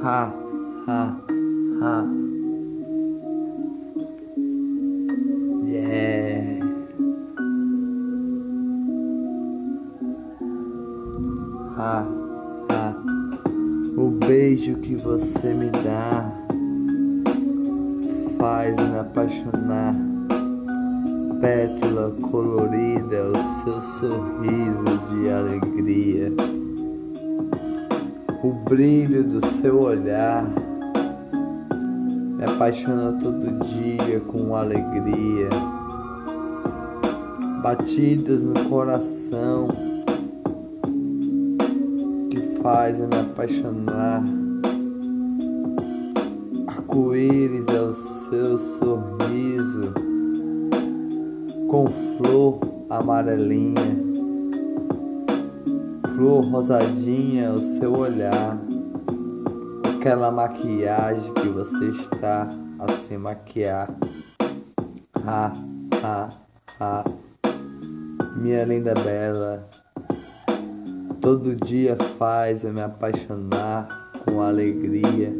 Ha, ha, ha. Yeah. Ha, ha. O beijo que você me dá faz me apaixonar. Pétala colorida é o seu sorriso de alegria. O brilho do seu olhar me apaixona todo dia com alegria. Batidas no coração que fazem me apaixonar. Arco-íris é o seu sorriso com flor amarelinha flor rosadinha o seu olhar, aquela maquiagem que você está a se maquiar. Ha, ha, ha, minha linda bela, todo dia faz eu me apaixonar com alegria.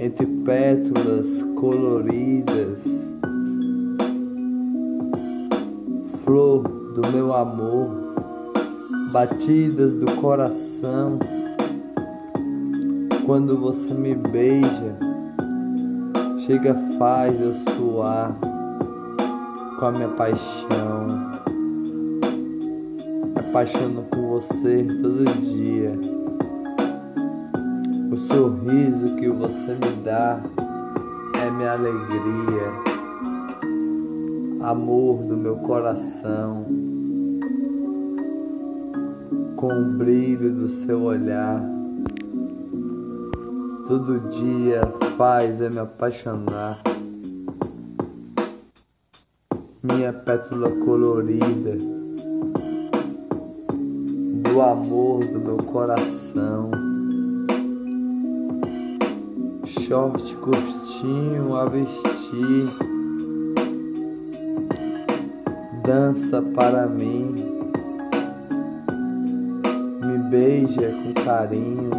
Entre pétalas coloridas, flor do meu amor batidas do coração. Quando você me beija, chega faz eu suar com a minha paixão. Apaixono por você todo dia. O sorriso que você me dá é minha alegria, amor do meu coração com o brilho do seu olhar. Todo dia faz eu me apaixonar. Minha pétala colorida do amor do meu coração. Short curtinho a vestir, dança para mim beija com carinho,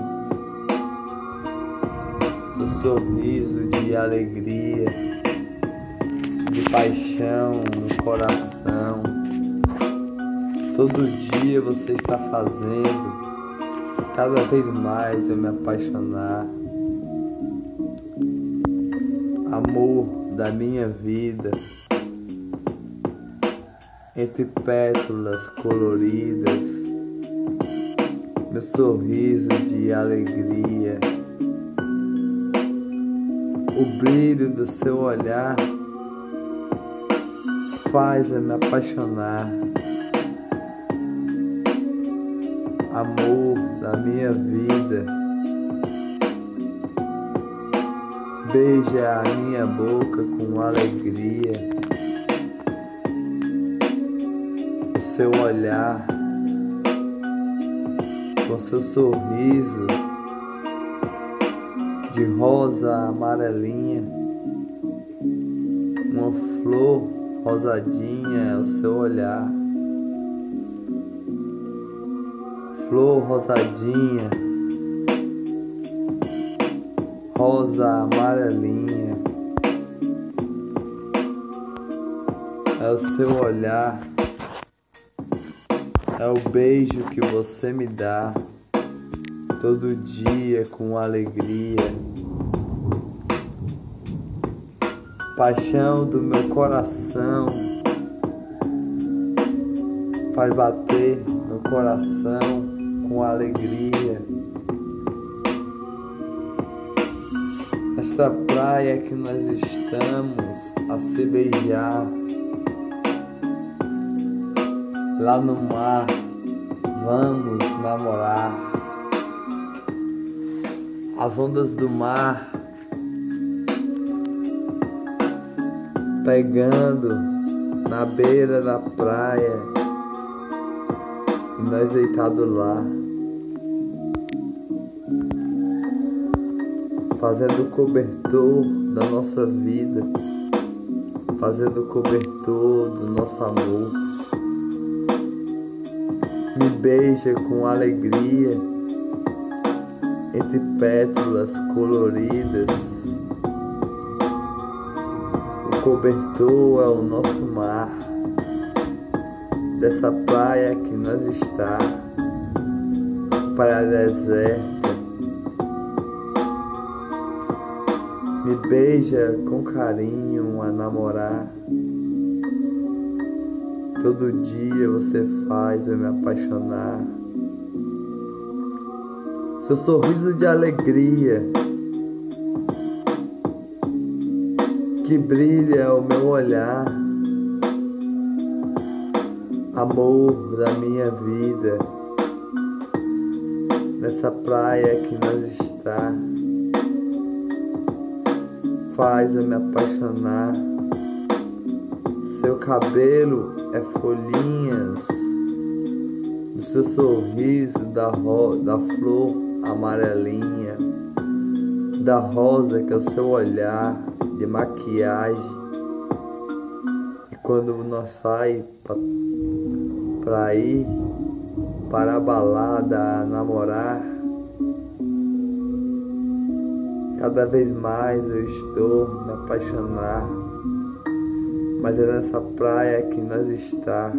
o sorriso de alegria, de paixão no coração. Todo dia você está fazendo cada vez mais eu me apaixonar. Amor da minha vida, entre pétalas coloridas meu sorriso de alegria, o brilho do seu olhar faz eu me apaixonar. Amor da minha vida, beija a minha boca com alegria. O seu olhar com seu sorriso de rosa amarelinha, uma flor rosadinha é o seu olhar, flor rosadinha, rosa amarelinha, é o seu olhar é o beijo que você me dá todo dia com alegria. Paixão do meu coração faz bater meu coração com alegria. Esta praia que nós estamos a se beijar lá no mar, vamos namorar. As ondas do mar pegando na beira da praia e nós deitados lá. Fazendo cobertor da nossa vida, fazendo cobertor do nosso amor me beija com alegria, entre pétalas coloridas. O cobertor é o nosso mar, dessa praia que nós está, praia deserta. Me beija com carinho a namorar. Todo dia você faz eu me apaixonar. Seu sorriso de alegria que brilha o meu olhar, amor da minha vida, nessa praia que nós está, faz eu me apaixonar. Seu cabelo é folhinhas do seu sorriso da, ro da flor amarelinha, da rosa que é o seu olhar de maquiagem. E quando nós sai para ir para a balada a namorar, cada vez mais eu estou me apaixonar mas é nessa praia que nós está.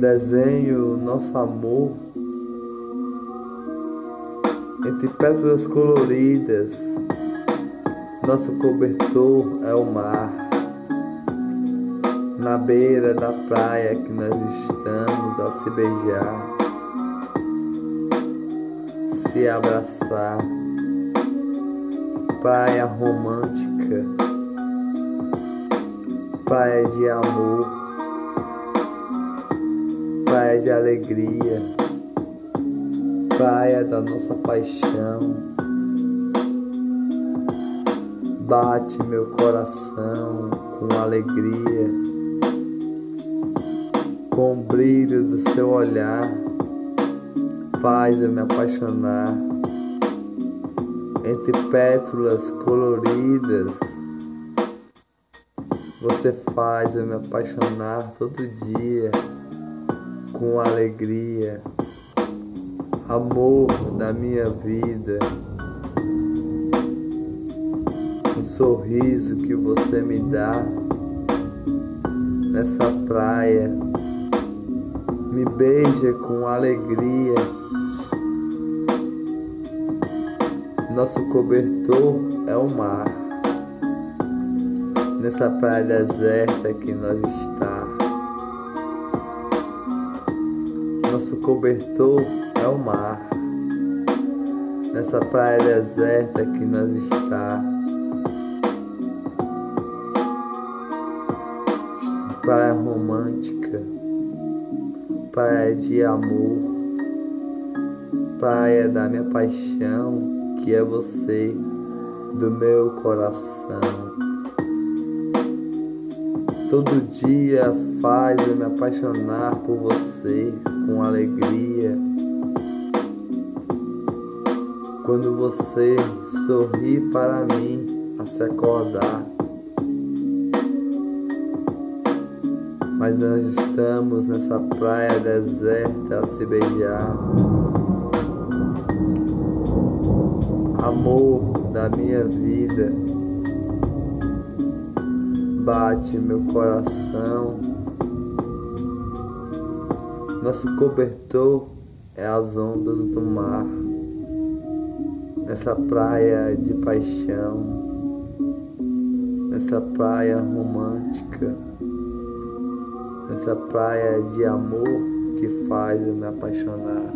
Desenho nosso amor entre pétalas coloridas. Nosso cobertor é o mar. Na beira da praia que nós estamos a se beijar, se abraçar praia romântica, praia de amor, praia de alegria, praia da nossa paixão. Bate meu coração com alegria, com o brilho do seu olhar, faz eu me apaixonar entre pétalas coloridas. Você faz eu me apaixonar todo dia com alegria, amor da minha vida. Um sorriso que você me dá nessa praia, me beija com alegria Nosso cobertor é o mar. Nessa praia deserta que nós está. Nosso cobertor é o mar. Nessa praia deserta que nós está. Praia romântica, praia de amor, praia da minha paixão que é você do meu coração. Todo dia faz eu me apaixonar por você com alegria. Quando você sorri para mim a se acordar. Mas nós estamos nessa praia deserta a se beijar. Amor da minha vida. Bate meu coração. Nosso cobertor é as ondas do mar. Nessa praia de paixão, nessa praia romântica, nessa praia de amor que faz eu me apaixonar.